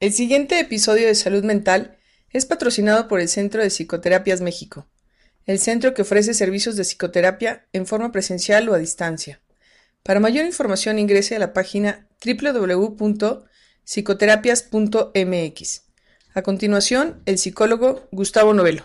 El siguiente episodio de Salud Mental es patrocinado por el Centro de Psicoterapias México, el centro que ofrece servicios de psicoterapia en forma presencial o a distancia. Para mayor información ingrese a la página www.psicoterapias.mx. A continuación, el psicólogo Gustavo Novelo.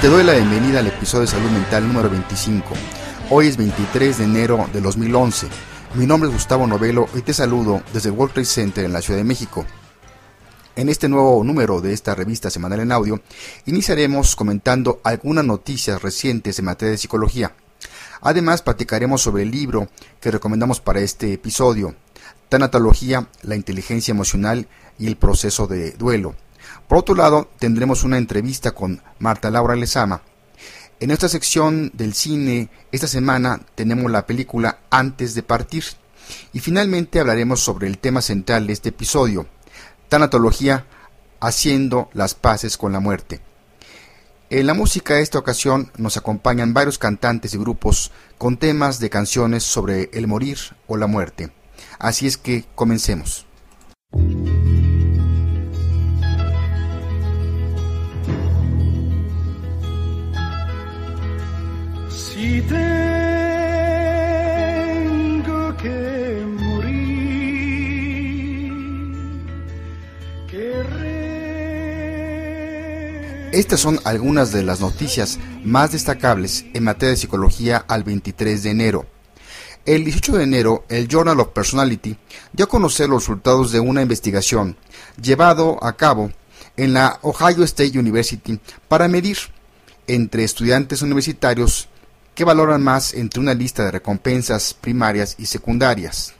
Te doy la bienvenida al episodio de Salud Mental número 25. Hoy es 23 de enero de 2011. Mi nombre es Gustavo Novelo y te saludo desde el World Trade Center en la Ciudad de México. En este nuevo número de esta revista semanal en audio, iniciaremos comentando algunas noticias recientes en materia de psicología. Además, platicaremos sobre el libro que recomendamos para este episodio, Tanatología, la inteligencia emocional y el proceso de duelo por otro lado, tendremos una entrevista con Marta Laura Lezama. En esta sección del cine, esta semana tenemos la película Antes de partir. Y finalmente hablaremos sobre el tema central de este episodio, tanatología, haciendo las paces con la muerte. En la música de esta ocasión nos acompañan varios cantantes y grupos con temas de canciones sobre el morir o la muerte. Así es que comencemos. Tengo que morir, Estas son algunas de las noticias más destacables en materia de psicología al 23 de enero. El 18 de enero, el Journal of Personality dio a conocer los resultados de una investigación llevado a cabo en la Ohio State University para medir entre estudiantes universitarios que valoran más entre una lista de recompensas primarias y secundarias.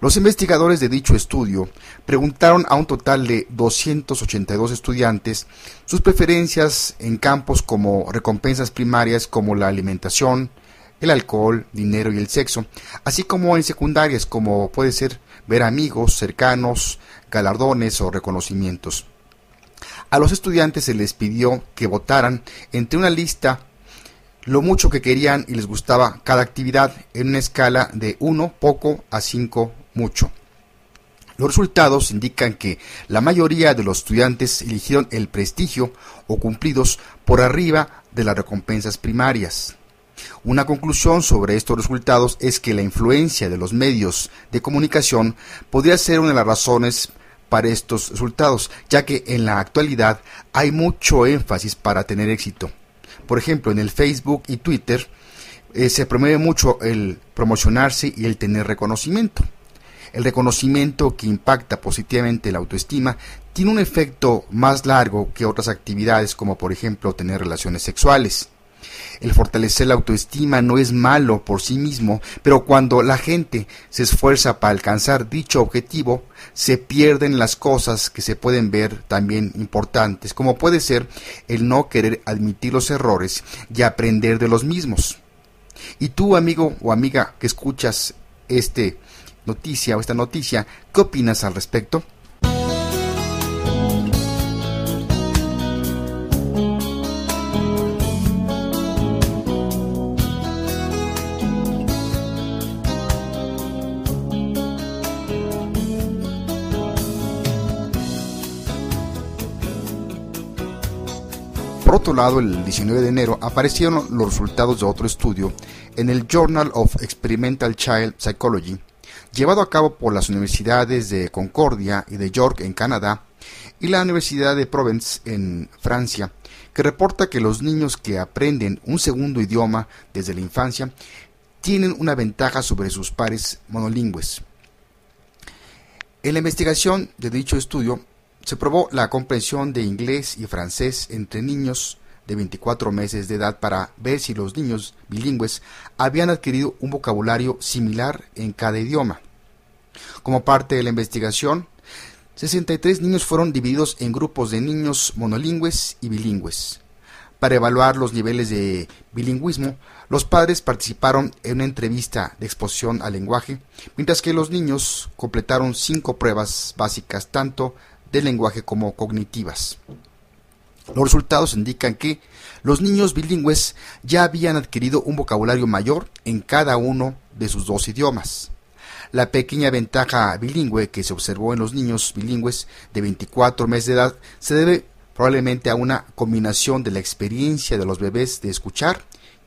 Los investigadores de dicho estudio preguntaron a un total de 282 estudiantes sus preferencias en campos como recompensas primarias como la alimentación, el alcohol, dinero y el sexo, así como en secundarias como puede ser ver amigos cercanos, galardones o reconocimientos. A los estudiantes se les pidió que votaran entre una lista lo mucho que querían y les gustaba cada actividad en una escala de 1 poco a 5 mucho. Los resultados indican que la mayoría de los estudiantes eligieron el prestigio o cumplidos por arriba de las recompensas primarias. Una conclusión sobre estos resultados es que la influencia de los medios de comunicación podría ser una de las razones para estos resultados, ya que en la actualidad hay mucho énfasis para tener éxito. Por ejemplo, en el Facebook y Twitter eh, se promueve mucho el promocionarse y el tener reconocimiento. El reconocimiento que impacta positivamente la autoestima tiene un efecto más largo que otras actividades como por ejemplo tener relaciones sexuales. El fortalecer la autoestima no es malo por sí mismo, pero cuando la gente se esfuerza para alcanzar dicho objetivo, se pierden las cosas que se pueden ver también importantes, como puede ser el no querer admitir los errores y aprender de los mismos. Y tú, amigo o amiga que escuchas este noticia o esta noticia, ¿qué opinas al respecto? Otro lado, el 19 de enero aparecieron los resultados de otro estudio en el Journal of Experimental Child Psychology, llevado a cabo por las universidades de Concordia y de York en Canadá y la Universidad de Provence en Francia, que reporta que los niños que aprenden un segundo idioma desde la infancia tienen una ventaja sobre sus pares monolingües. En la investigación de dicho estudio se probó la comprensión de inglés y francés entre niños de 24 meses de edad para ver si los niños bilingües habían adquirido un vocabulario similar en cada idioma. Como parte de la investigación, 63 niños fueron divididos en grupos de niños monolingües y bilingües. Para evaluar los niveles de bilingüismo, los padres participaron en una entrevista de exposición al lenguaje, mientras que los niños completaron cinco pruebas básicas tanto lenguaje como cognitivas. Los resultados indican que los niños bilingües ya habían adquirido un vocabulario mayor en cada uno de sus dos idiomas. La pequeña ventaja bilingüe que se observó en los niños bilingües de 24 meses de edad se debe probablemente a una combinación de la experiencia de los bebés de escuchar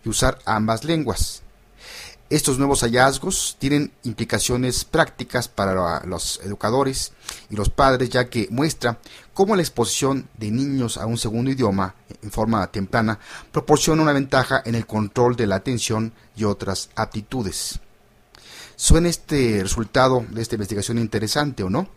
y usar ambas lenguas. Estos nuevos hallazgos tienen implicaciones prácticas para los educadores y los padres, ya que muestra cómo la exposición de niños a un segundo idioma en forma temprana proporciona una ventaja en el control de la atención y otras aptitudes. ¿Suena este resultado de esta investigación interesante o no?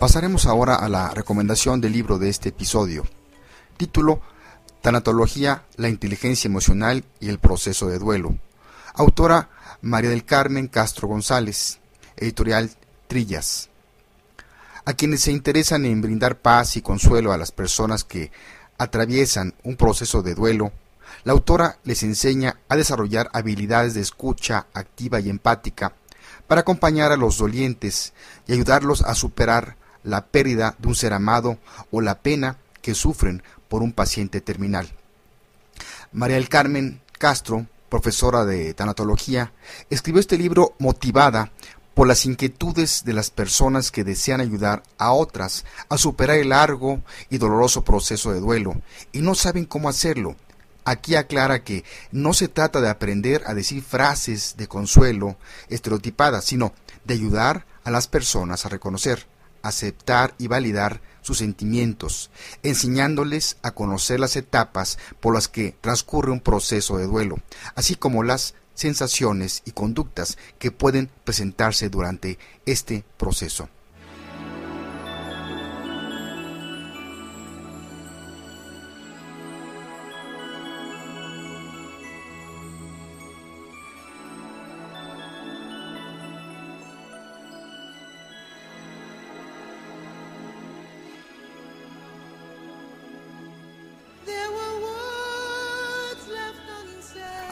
Pasaremos ahora a la recomendación del libro de este episodio. Título Tanatología, la inteligencia emocional y el proceso de duelo. Autora María del Carmen Castro González. Editorial Trillas. A quienes se interesan en brindar paz y consuelo a las personas que atraviesan un proceso de duelo, la autora les enseña a desarrollar habilidades de escucha activa y empática para acompañar a los dolientes y ayudarlos a superar la pérdida de un ser amado o la pena que sufren por un paciente terminal. María del Carmen Castro, profesora de tanatología, escribió este libro motivada por las inquietudes de las personas que desean ayudar a otras a superar el largo y doloroso proceso de duelo y no saben cómo hacerlo. Aquí aclara que no se trata de aprender a decir frases de consuelo estereotipadas, sino de ayudar a las personas a reconocer aceptar y validar sus sentimientos, enseñándoles a conocer las etapas por las que transcurre un proceso de duelo, así como las sensaciones y conductas que pueden presentarse durante este proceso.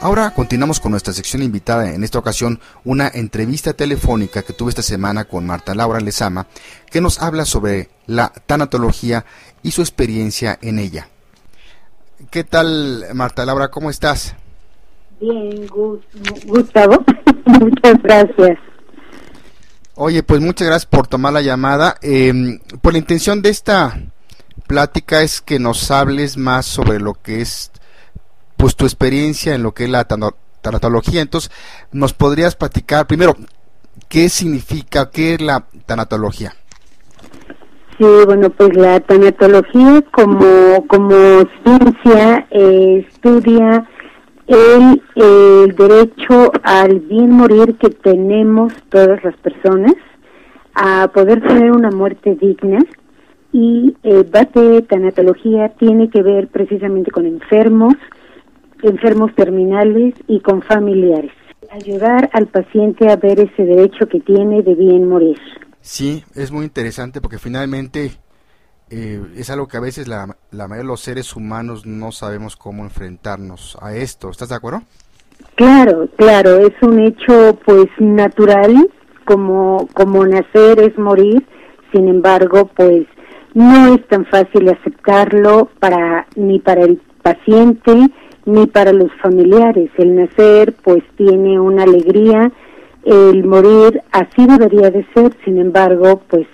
Ahora continuamos con nuestra sección invitada, en esta ocasión una entrevista telefónica que tuve esta semana con Marta Laura Lezama, que nos habla sobre la tanatología y su experiencia en ella. ¿Qué tal, Marta Laura? ¿Cómo estás? Bien, Gustavo. muchas gracias. Oye, pues muchas gracias por tomar la llamada. Eh, pues la intención de esta plática es que nos hables más sobre lo que es pues tu experiencia en lo que es la tanatología. Entonces, ¿nos podrías platicar primero qué significa, qué es la tanatología? Sí, bueno, pues la tanatología como, como ciencia eh, estudia el, el, derecho al bien morir que tenemos todas las personas, a poder tener una muerte digna y eh, base tanatología tiene que ver precisamente con enfermos, enfermos terminales y con familiares. Ayudar al paciente a ver ese derecho que tiene de bien morir. Sí, es muy interesante porque finalmente eh, es algo que a veces la, la mayoría de los seres humanos no sabemos cómo enfrentarnos a esto. ¿Estás de acuerdo? Claro, claro, es un hecho pues natural, como, como nacer es morir, sin embargo, pues no es tan fácil aceptarlo para ni para el paciente ni para los familiares. El nacer pues tiene una alegría, el morir así debería de ser, sin embargo pues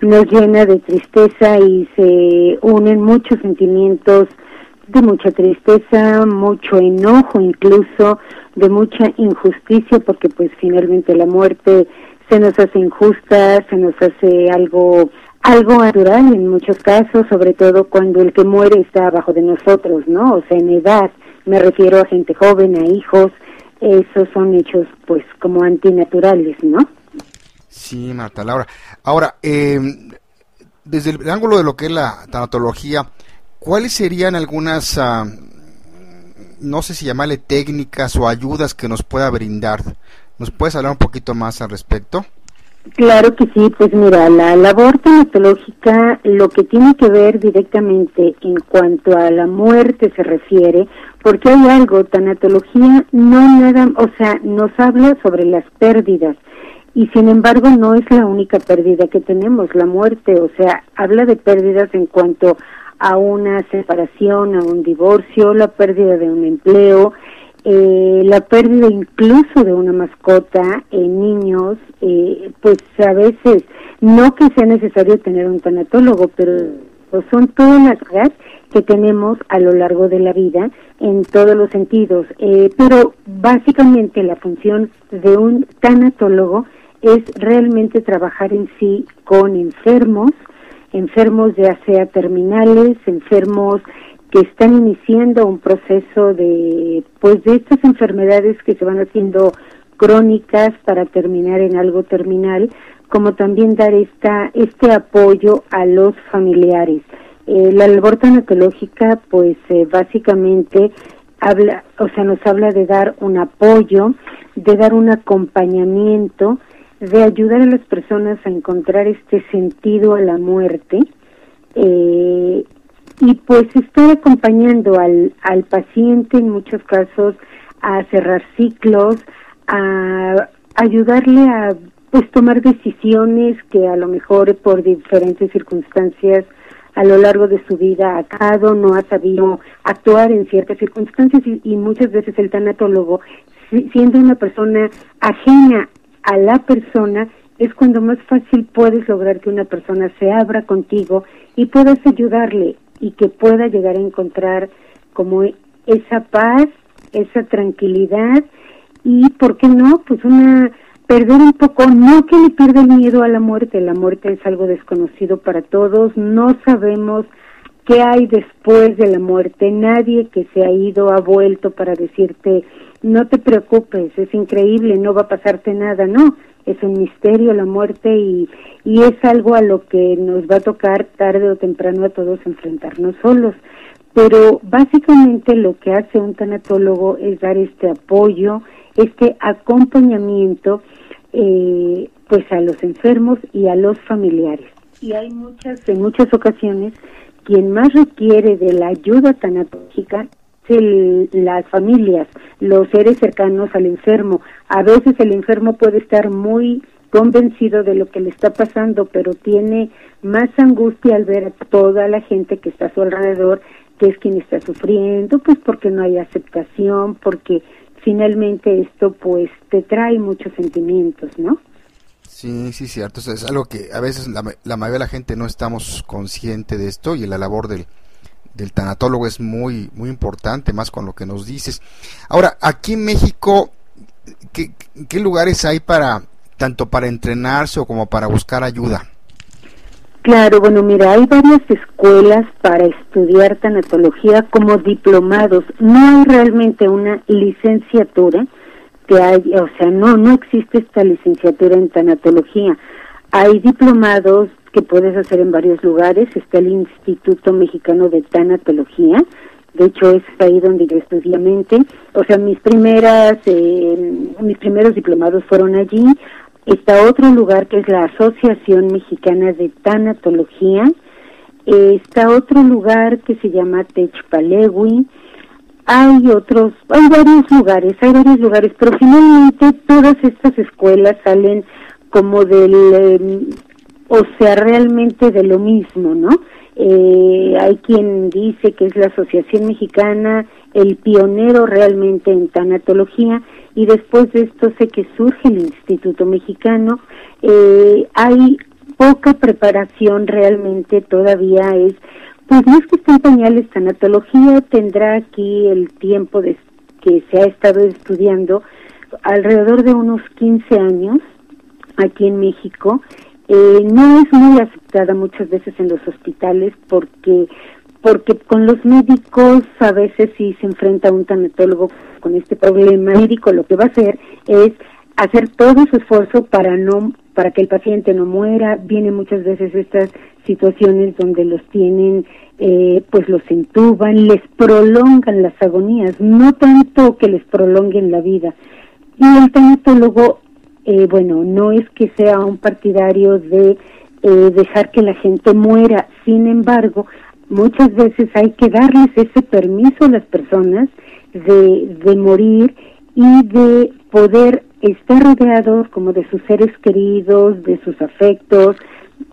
nos llena de tristeza y se unen muchos sentimientos de mucha tristeza, mucho enojo incluso, de mucha injusticia, porque pues finalmente la muerte se nos hace injusta, se nos hace algo algo natural en muchos casos, sobre todo cuando el que muere está abajo de nosotros, ¿no? O sea, en edad, me refiero a gente joven, a hijos, esos son hechos pues como antinaturales, ¿no? Sí, Marta Laura. Ahora, eh, desde el ángulo de lo que es la tanatología, ¿cuáles serían algunas, uh, no sé si llamarle técnicas o ayudas que nos pueda brindar? ¿Nos puedes hablar un poquito más al respecto? Claro que sí, pues mira, la labor tanatológica lo que tiene que ver directamente en cuanto a la muerte se refiere, porque hay algo, tanatología no nada, o sea, nos habla sobre las pérdidas y sin embargo no es la única pérdida que tenemos, la muerte, o sea, habla de pérdidas en cuanto a una separación, a un divorcio, la pérdida de un empleo, eh, la pérdida incluso de una mascota en niños, eh, pues a veces no que sea necesario tener un tanatólogo, pero son todas las cosas que tenemos a lo largo de la vida en todos los sentidos. Eh, pero básicamente la función de un tanatólogo es realmente trabajar en sí con enfermos, enfermos ya sea terminales, enfermos que están iniciando un proceso de, pues, de estas enfermedades que se van haciendo crónicas para terminar en algo terminal, como también dar esta, este apoyo a los familiares. Eh, la labor tanatológica, pues, eh, básicamente habla, o sea, nos habla de dar un apoyo, de dar un acompañamiento, de ayudar a las personas a encontrar este sentido a la muerte, eh, y pues estoy acompañando al, al paciente en muchos casos a cerrar ciclos, a ayudarle a pues tomar decisiones que a lo mejor por diferentes circunstancias a lo largo de su vida ha no ha sabido actuar en ciertas circunstancias y muchas veces el tanatólogo, siendo una persona ajena a la persona, es cuando más fácil puedes lograr que una persona se abra contigo y puedas ayudarle y que pueda llegar a encontrar como esa paz, esa tranquilidad y, ¿por qué no? Pues una, perder un poco, no que le pierda el miedo a la muerte, la muerte es algo desconocido para todos, no sabemos qué hay después de la muerte, nadie que se ha ido ha vuelto para decirte, no te preocupes, es increíble, no va a pasarte nada, no, es un misterio la muerte y, y es algo a lo que nos va a tocar tarde o temprano a todos enfrentarnos solos. Pero básicamente lo que hace un tanatólogo es dar este apoyo, este acompañamiento eh, pues a los enfermos y a los familiares. Y hay muchas, en muchas ocasiones, quien más requiere de la ayuda tanatológica el, las familias, los seres cercanos al enfermo. A veces el enfermo puede estar muy convencido de lo que le está pasando, pero tiene más angustia al ver a toda la gente que está a su alrededor, que es quien está sufriendo, pues porque no hay aceptación, porque finalmente esto pues te trae muchos sentimientos, ¿no? Sí, sí, cierto. Es algo que a veces la, la mayoría de la gente no estamos consciente de esto y la labor del, del tanatólogo es muy, muy importante, más con lo que nos dices. Ahora, aquí en México, ¿qué, lugares hay para, tanto para entrenarse o como para buscar ayuda? Claro, bueno, mira, hay varias escuelas para estudiar tanatología como diplomados. No hay realmente una licenciatura que hay, o sea, no, no existe esta licenciatura en tanatología. Hay diplomados que puedes hacer en varios lugares. Está el Instituto Mexicano de Tanatología. De hecho, es ahí donde yo estudié mente. O sea, mis primeras, eh, mis primeros diplomados fueron allí. Está otro lugar que es la Asociación Mexicana de Tanatología. está otro lugar que se llama Techpalegui. Hay otros, hay varios lugares, hay varios lugares, pero finalmente todas estas escuelas salen como del em, o sea realmente de lo mismo, ¿no? Eh, hay quien dice que es la Asociación Mexicana el pionero realmente en tanatología y después de esto sé que surge el Instituto Mexicano. Eh, hay poca preparación realmente todavía es Pues no es que esté en pañales, tanatología tendrá aquí el tiempo de, que se ha estado estudiando alrededor de unos 15 años aquí en México. Eh, no es muy aceptada muchas veces en los hospitales porque porque con los médicos a veces si se enfrenta un tanatólogo con este problema. Médico lo que va a hacer es hacer todo su esfuerzo para no para que el paciente no muera. Vienen muchas veces estas situaciones donde los tienen eh, pues los entuban les prolongan las agonías no tanto que les prolonguen la vida. Y el tanatólogo eh, bueno no es que sea un partidario de eh, dejar que la gente muera sin embargo muchas veces hay que darles ese permiso a las personas de, de morir y de poder estar rodeados como de sus seres queridos, de sus afectos,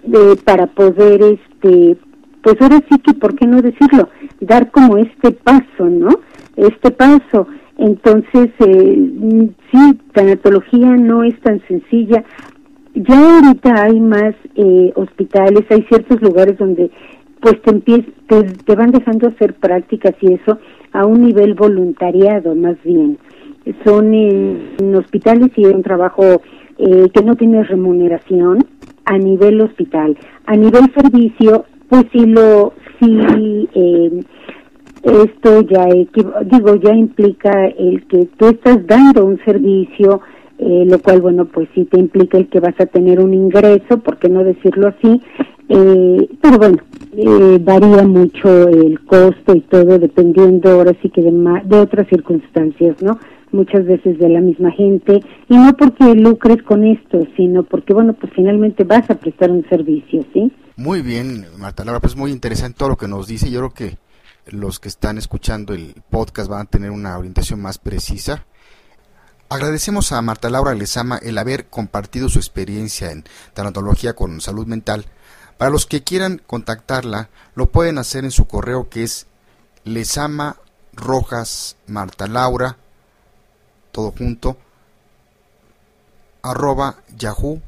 de, para poder, este, pues ahora sí que, ¿por qué no decirlo? Dar como este paso, ¿no? Este paso. Entonces, eh, sí, tanatología no es tan sencilla. Ya ahorita hay más eh, hospitales, hay ciertos lugares donde pues te, te, van dejando hacer prácticas y eso a un nivel voluntariado más bien. Son en, hospitales y es un trabajo eh, que no tiene remuneración a nivel hospital. A nivel servicio, pues sí lo, sí, eh, esto ya, digo, ya implica el que tú estás dando un servicio, eh, lo cual, bueno, pues sí te implica el que vas a tener un ingreso, por qué no decirlo así, eh, pero bueno, eh, varía mucho el costo y todo dependiendo ahora sí que de, de otras circunstancias, ¿no? Muchas veces de la misma gente y no porque lucres con esto, sino porque, bueno, pues finalmente vas a prestar un servicio, ¿sí? Muy bien, Marta Laura, pues muy interesante todo lo que nos dice. Yo creo que los que están escuchando el podcast van a tener una orientación más precisa. Agradecemos a Marta Laura Lezama el haber compartido su experiencia en tanatología con salud mental para los que quieran contactarla, lo pueden hacer en su correo que es lesama rojas marta laura todo junto arroba yahoo.com.mx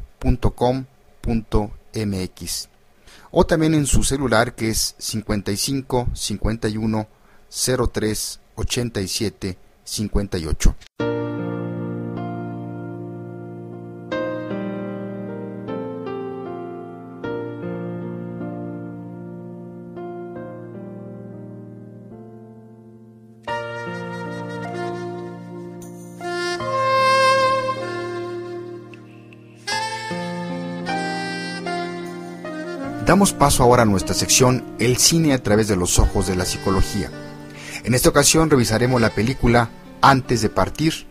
o también en su celular que es 55 51 03 87 58. Damos paso ahora a nuestra sección El cine a través de los ojos de la psicología. En esta ocasión revisaremos la película Antes de partir,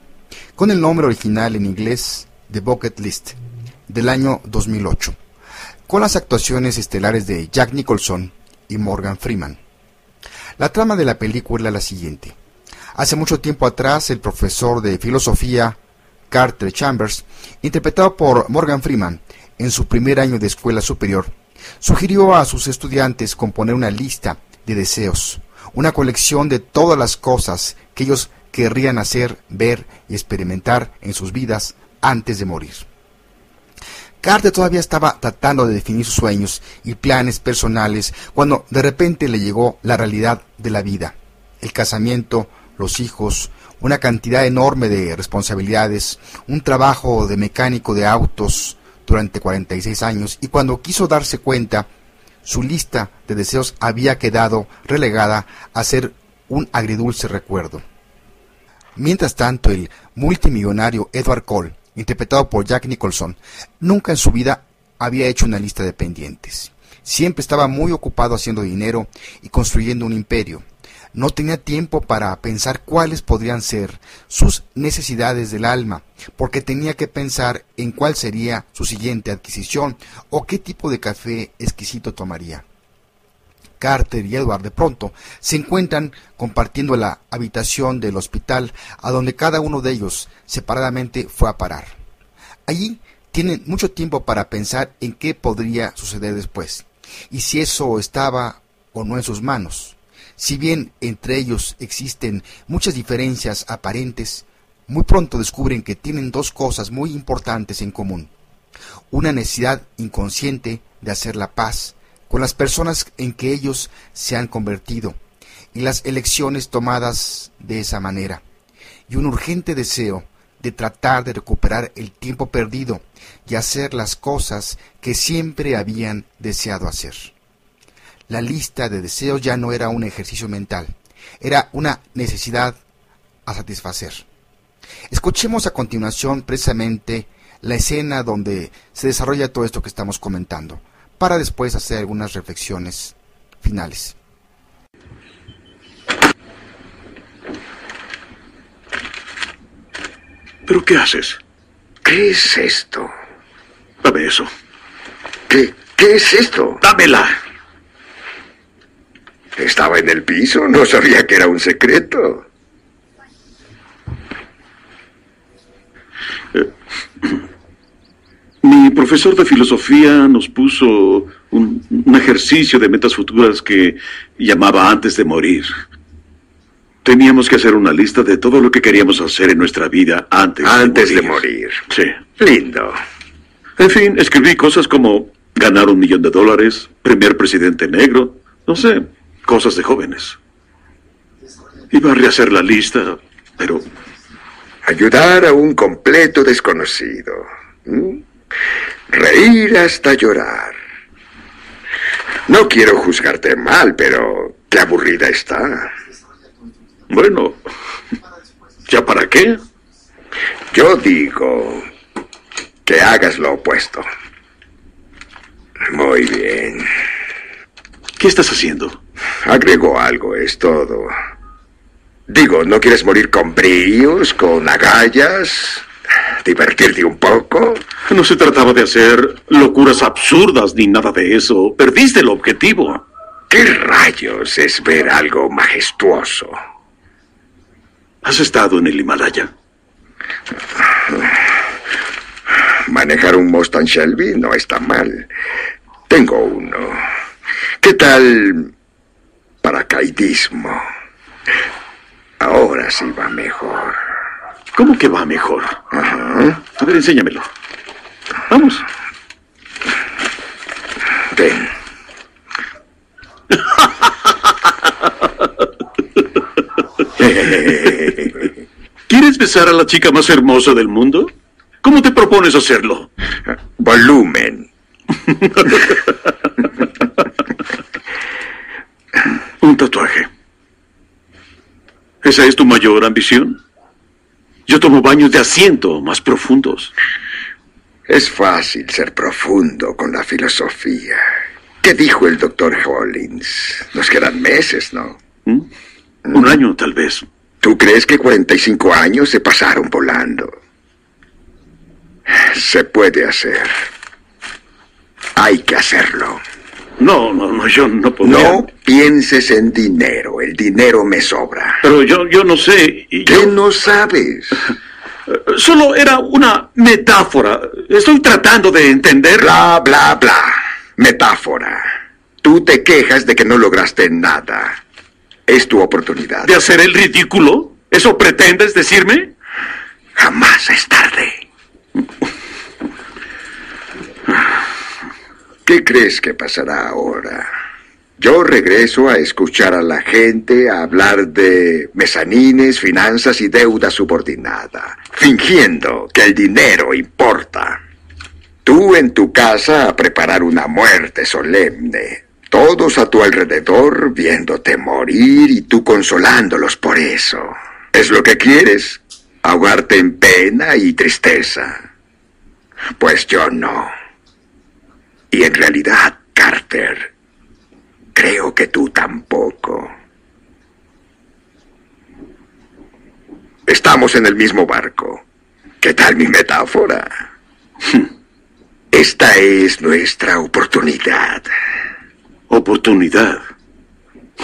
con el nombre original en inglés The Bucket List, del año 2008, con las actuaciones estelares de Jack Nicholson y Morgan Freeman. La trama de la película es la siguiente. Hace mucho tiempo atrás, el profesor de filosofía Carter Chambers, interpretado por Morgan Freeman en su primer año de escuela superior, Sugirió a sus estudiantes componer una lista de deseos, una colección de todas las cosas que ellos querrían hacer, ver y experimentar en sus vidas antes de morir. Carter todavía estaba tratando de definir sus sueños y planes personales cuando de repente le llegó la realidad de la vida, el casamiento, los hijos, una cantidad enorme de responsabilidades, un trabajo de mecánico de autos, durante 46 años y cuando quiso darse cuenta, su lista de deseos había quedado relegada a ser un agridulce recuerdo. Mientras tanto, el multimillonario Edward Cole, interpretado por Jack Nicholson, nunca en su vida había hecho una lista de pendientes. Siempre estaba muy ocupado haciendo dinero y construyendo un imperio no tenía tiempo para pensar cuáles podrían ser sus necesidades del alma, porque tenía que pensar en cuál sería su siguiente adquisición o qué tipo de café exquisito tomaría. Carter y Edward de pronto se encuentran compartiendo la habitación del hospital a donde cada uno de ellos separadamente fue a parar. Allí tienen mucho tiempo para pensar en qué podría suceder después y si eso estaba o no en sus manos. Si bien entre ellos existen muchas diferencias aparentes, muy pronto descubren que tienen dos cosas muy importantes en común. Una necesidad inconsciente de hacer la paz con las personas en que ellos se han convertido y las elecciones tomadas de esa manera, y un urgente deseo de tratar de recuperar el tiempo perdido y hacer las cosas que siempre habían deseado hacer. La lista de deseos ya no era un ejercicio mental, era una necesidad a satisfacer. Escuchemos a continuación precisamente la escena donde se desarrolla todo esto que estamos comentando, para después hacer algunas reflexiones finales. ¿Pero qué haces? ¿Qué es esto? Dame eso. ¿Qué, qué es esto? ¡Dámela! Estaba en el piso, no sabía que era un secreto. Mi profesor de filosofía nos puso un, un, ejercicio de metas futuras que llamaba antes de morir. Teníamos que hacer una lista de todo lo que queríamos hacer en nuestra vida antes, antes de morir. De morir. Sí. Lindo. En fin, escribí cosas como ganar un millón de dólares, primer presidente negro, no sé, cosas de jóvenes. Iba a rehacer la lista, pero... Ayudar a un completo desconocido. ¿Mm? Reír hasta llorar. No quiero juzgarte mal, pero qué aburrida está. Bueno, ¿ya para qué? Yo digo que hagas lo opuesto. Muy bien. ¿Qué estás haciendo? Agrego algo, es todo. Digo, ¿no quieres morir con bríos, con agallas? ¿Divertirte un poco? No se trataba de hacer locuras absurdas ni nada de eso. Perdiste el objetivo. ¿Qué rayos es ver algo majestuoso? ¿Has estado en el Himalaya? Manejar un Mustang Shelby no está mal. Tengo uno. ¿Qué tal paracaidismo? Ahora sí va mejor. ¿Cómo que va mejor? Ajá. A ver, enséñamelo. Vamos. Ven. ¿Quieres besar a la chica más hermosa del mundo? ¿Cómo te propones hacerlo? Volumen. Un tatuaje. ¿Esa es tu mayor ambición? Yo tomo baños de asiento más profundos. Es fácil ser profundo con la filosofía. ¿Qué dijo el doctor Hollins? Nos quedan meses, ¿no? ¿Mm? Un año, tal vez. ¿Tú crees que 45 años se pasaron volando? Se puede hacer. Hay que hacerlo. No, no, no, yo no podría. No pienses en dinero. El dinero me sobra. Pero yo, yo no sé. y ¿Qué yo- no sabes? Solo era una metáfora. Estoy tratando de entender. Bla, bla, bla. Metáfora. Tú te quejas de que no lograste nada. Es tu oportunidad. ¿De hacer el ridículo? ¿Eso pretendes decirme? Jamás es tarde. ¿Qué crees que pasará ahora? Yo regreso a escuchar a la gente a hablar de mezanines, finanzas y deuda subordinada, fingiendo que el dinero importa. Tú en tu casa a preparar una muerte solemne, todos a tu alrededor viéndote morir y tú consolándolos por eso. ¿Es lo que quieres? ¿Ahogarte en pena y tristeza? Pues yo no. Y en realidad, Carter, creo que tú tampoco. Estamos en el mismo barco. ¿Qué tal mi metáfora? Esta es nuestra oportunidad. Oportunidad.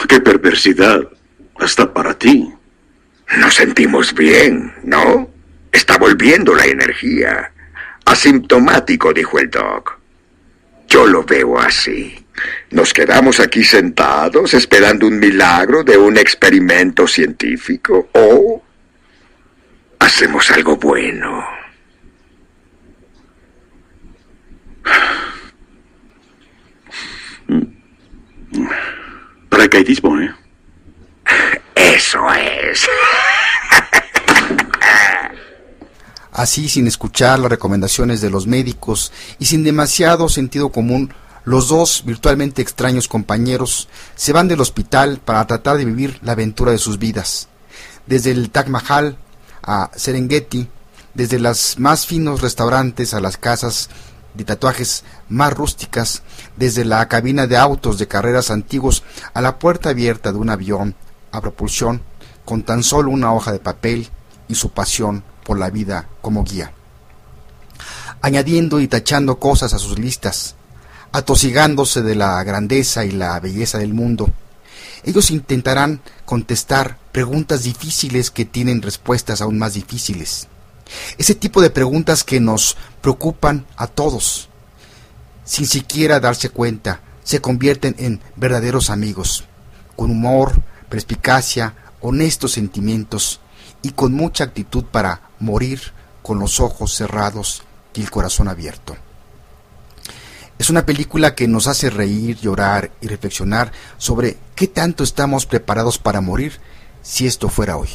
Qué perversidad. Hasta para ti. Nos sentimos bien, ¿no? Está volviendo la energía. Asintomático, dijo el doc. Yo lo veo así. Nos quedamos aquí sentados esperando un milagro de un experimento científico o hacemos algo bueno. espiritismo, ¿eh? Eso es. Así, sin escuchar las recomendaciones de los médicos y sin demasiado sentido común, los dos virtualmente extraños compañeros se van del hospital para tratar de vivir la aventura de sus vidas. Desde el Taj Mahal a Serengeti, desde los más finos restaurantes a las casas de tatuajes más rústicas, desde la cabina de autos de carreras antiguos a la puerta abierta de un avión a propulsión, con tan solo una hoja de papel y su pasión por la vida como guía. Añadiendo y tachando cosas a sus listas, atosigándose de la grandeza y la belleza del mundo, ellos intentarán contestar preguntas difíciles que tienen respuestas aún más difíciles. Ese tipo de preguntas que nos preocupan a todos. Sin siquiera darse cuenta, se convierten en verdaderos amigos, con humor, perspicacia, honestos sentimientos y con mucha actitud para morir con los ojos cerrados y el corazón abierto. Es una película que nos hace reír, llorar y reflexionar sobre qué tanto estamos preparados para morir si esto fuera hoy.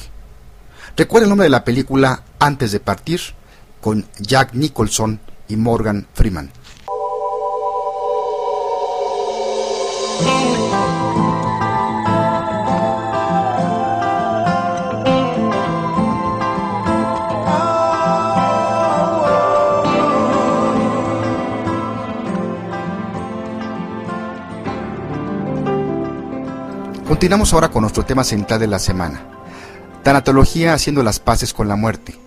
Recuerda el nombre de la película Antes de partir con Jack Nicholson y Morgan Freeman. Continuamos ahora con nuestro tema central de la semana. Tanatología haciendo las paces con la muerte.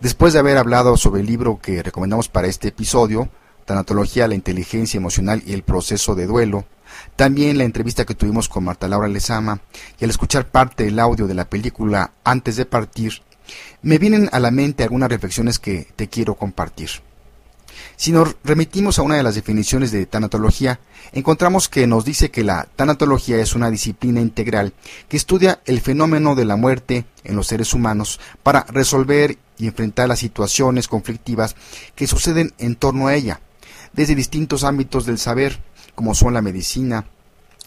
Después de haber hablado sobre el libro que recomendamos para este episodio, Tanatología, la inteligencia emocional y el proceso de duelo, también la entrevista que tuvimos con Marta Laura Lezama y al escuchar parte del audio de la película antes de partir, me vienen a la mente algunas reflexiones que te quiero compartir. Si nos remitimos a una de las definiciones de tanatología, encontramos que nos dice que la tanatología es una disciplina integral que estudia el fenómeno de la muerte en los seres humanos para resolver y enfrentar las situaciones conflictivas que suceden en torno a ella, desde distintos ámbitos del saber, como son la medicina,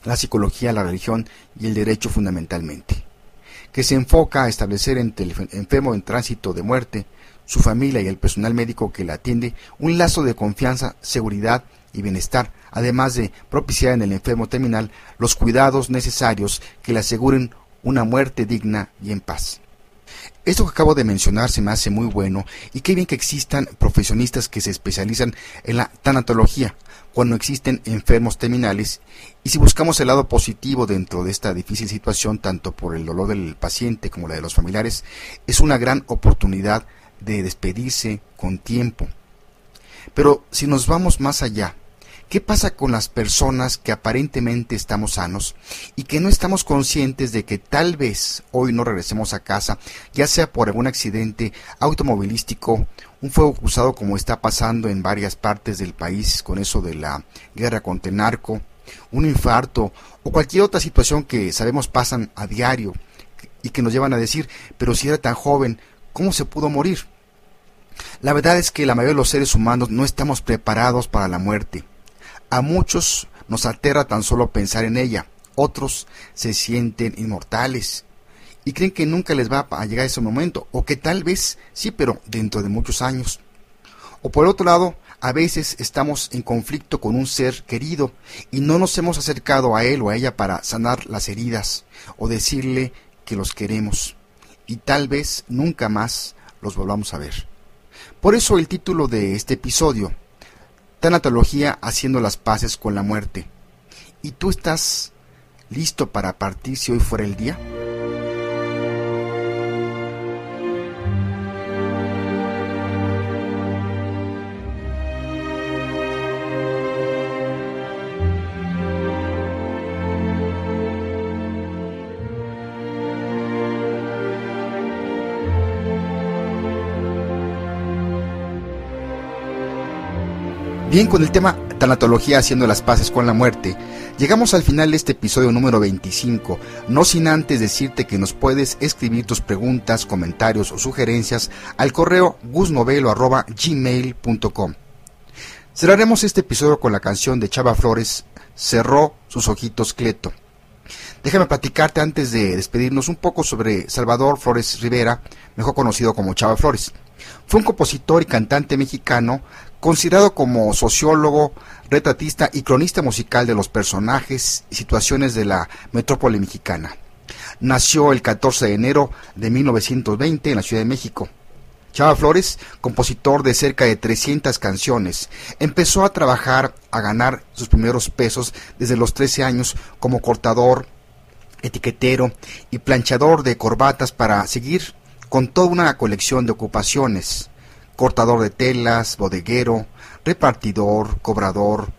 la psicología, la religión y el derecho fundamentalmente, que se enfoca a establecer entre el enfermo en tránsito de muerte su familia y el personal médico que la atiende un lazo de confianza, seguridad y bienestar, además de propiciar en el enfermo terminal los cuidados necesarios que le aseguren una muerte digna y en paz. Esto que acabo de mencionar se me hace muy bueno y qué bien que existan profesionistas que se especializan en la tanatología cuando existen enfermos terminales y si buscamos el lado positivo dentro de esta difícil situación tanto por el dolor del paciente como la de los familiares es una gran oportunidad de despedirse con tiempo. Pero si nos vamos más allá, ¿qué pasa con las personas que aparentemente estamos sanos y que no estamos conscientes de que tal vez hoy no regresemos a casa, ya sea por algún accidente automovilístico, un fuego cruzado como está pasando en varias partes del país con eso de la guerra contra el narco, un infarto o cualquier otra situación que sabemos pasan a diario y que nos llevan a decir, pero si era tan joven, ¿cómo se pudo morir? La verdad es que la mayoría de los seres humanos no estamos preparados para la muerte. A muchos nos aterra tan solo pensar en ella, otros se sienten inmortales y creen que nunca les va a llegar ese momento, o que tal vez sí, pero dentro de muchos años. O por otro lado, a veces estamos en conflicto con un ser querido y no nos hemos acercado a él o a ella para sanar las heridas o decirle que los queremos y tal vez nunca más los volvamos a ver. Por eso el título de este episodio, Tanatología haciendo las paces con la muerte. ¿Y tú estás listo para partir si hoy fuera el día? Bien, con el tema tanatología haciendo las paces con la muerte, llegamos al final de este episodio número 25, no sin antes decirte que nos puedes escribir tus preguntas, comentarios o sugerencias al correo gusnovelo.gmail.com. Cerraremos este episodio con la canción de Chava Flores, Cerró sus ojitos Cleto. Déjame platicarte antes de despedirnos un poco sobre Salvador Flores Rivera, mejor conocido como Chava Flores. Fue un compositor y cantante mexicano considerado como sociólogo, retratista y cronista musical de los personajes y situaciones de la metrópoli mexicana. Nació el 14 de enero de 1920 en la Ciudad de México. Chava Flores, compositor de cerca de 300 canciones, empezó a trabajar, a ganar sus primeros pesos desde los 13 años como cortador, etiquetero y planchador de corbatas para seguir con toda una colección de ocupaciones, cortador de telas, bodeguero, repartidor, cobrador,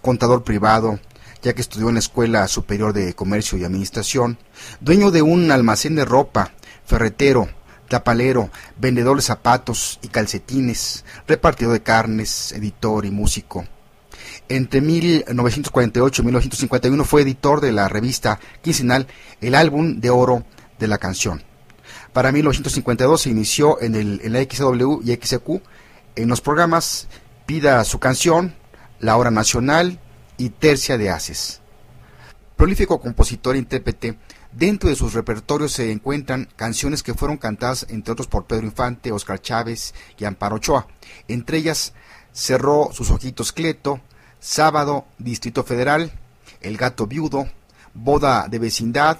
contador privado, ya que estudió en la Escuela Superior de Comercio y Administración, dueño de un almacén de ropa, ferretero, tapalero, vendedor de zapatos y calcetines, repartidor de carnes, editor y músico. Entre 1948 y 1951 fue editor de la revista quincenal El Álbum de Oro de la Canción. Para 1952 se inició en, el, la XW y XQ en los programas Pida su canción, La Hora Nacional y Tercia de Haces. Prolífico compositor e intérprete, dentro de sus repertorios se encuentran canciones que fueron cantadas entre otros por Pedro Infante, Oscar Chávez y Amparo Ochoa. Entre ellas, Cerró sus ojitos Cleto, Sábado, Distrito Federal, El gato viudo, Boda de vecindad,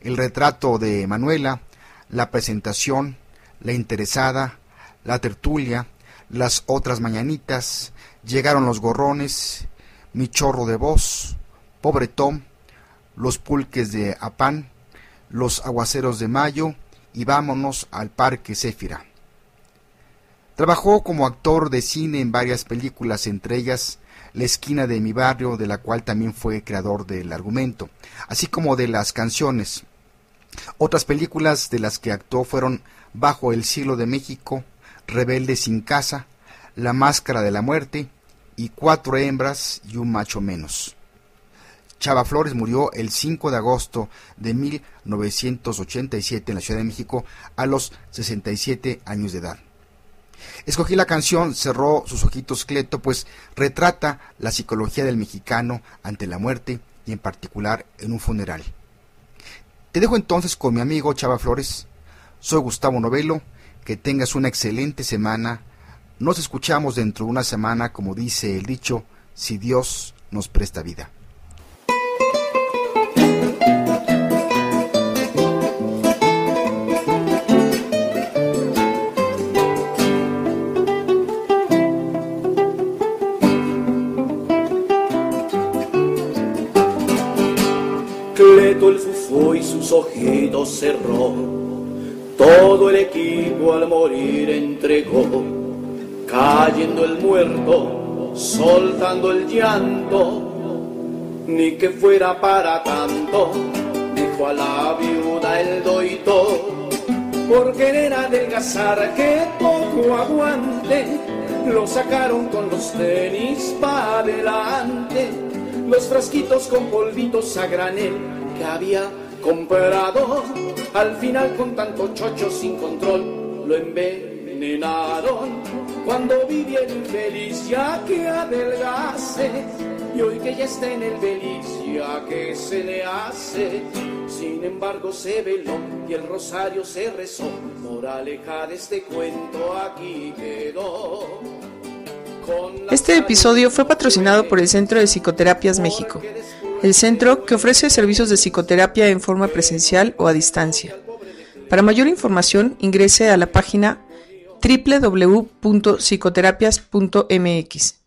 El retrato de Manuela, la presentación, la interesada, la tertulia, las otras mañanitas, llegaron los gorrones, mi chorro de voz, pobre Tom, los pulques de Apán, los aguaceros de mayo y vámonos al parque Céfira. Trabajó como actor de cine en varias películas, entre ellas La esquina de mi barrio, de la cual también fue creador del argumento, así como de las canciones, otras películas de las que actuó fueron Bajo el cielo de México, Rebelde sin casa, La máscara de la muerte y Cuatro hembras y un macho menos. Chava Flores murió el 5 de agosto de 1987 en la Ciudad de México a los 67 años de edad. Escogí la canción Cerró sus ojitos Cleto, pues retrata la psicología del mexicano ante la muerte y en particular en un funeral. Te dejo entonces con mi amigo Chava Flores. Soy Gustavo Novelo. Que tengas una excelente semana. Nos escuchamos dentro de una semana, como dice el dicho, si Dios nos presta vida. Y sus ojitos cerró. Todo el equipo al morir entregó, cayendo el muerto, soltando el llanto, ni que fuera para tanto, dijo a la viuda el doito, por querer adelgazar que poco aguante, lo sacaron con los tenis para adelante, los frasquitos con polvitos a granel que había comprado. Al final con tanto chocho sin control lo envenenaron. Cuando vivía el infeliz ya que adelgase y hoy que ya está en el feliz ya que se le hace. Sin embargo se veló y el rosario se rezó. Moraleja de este cuento aquí quedó. Este episodio fue patrocinado por el Centro de Psicoterapias México el centro que ofrece servicios de psicoterapia en forma presencial o a distancia. Para mayor información ingrese a la página www.psicoterapias.mx.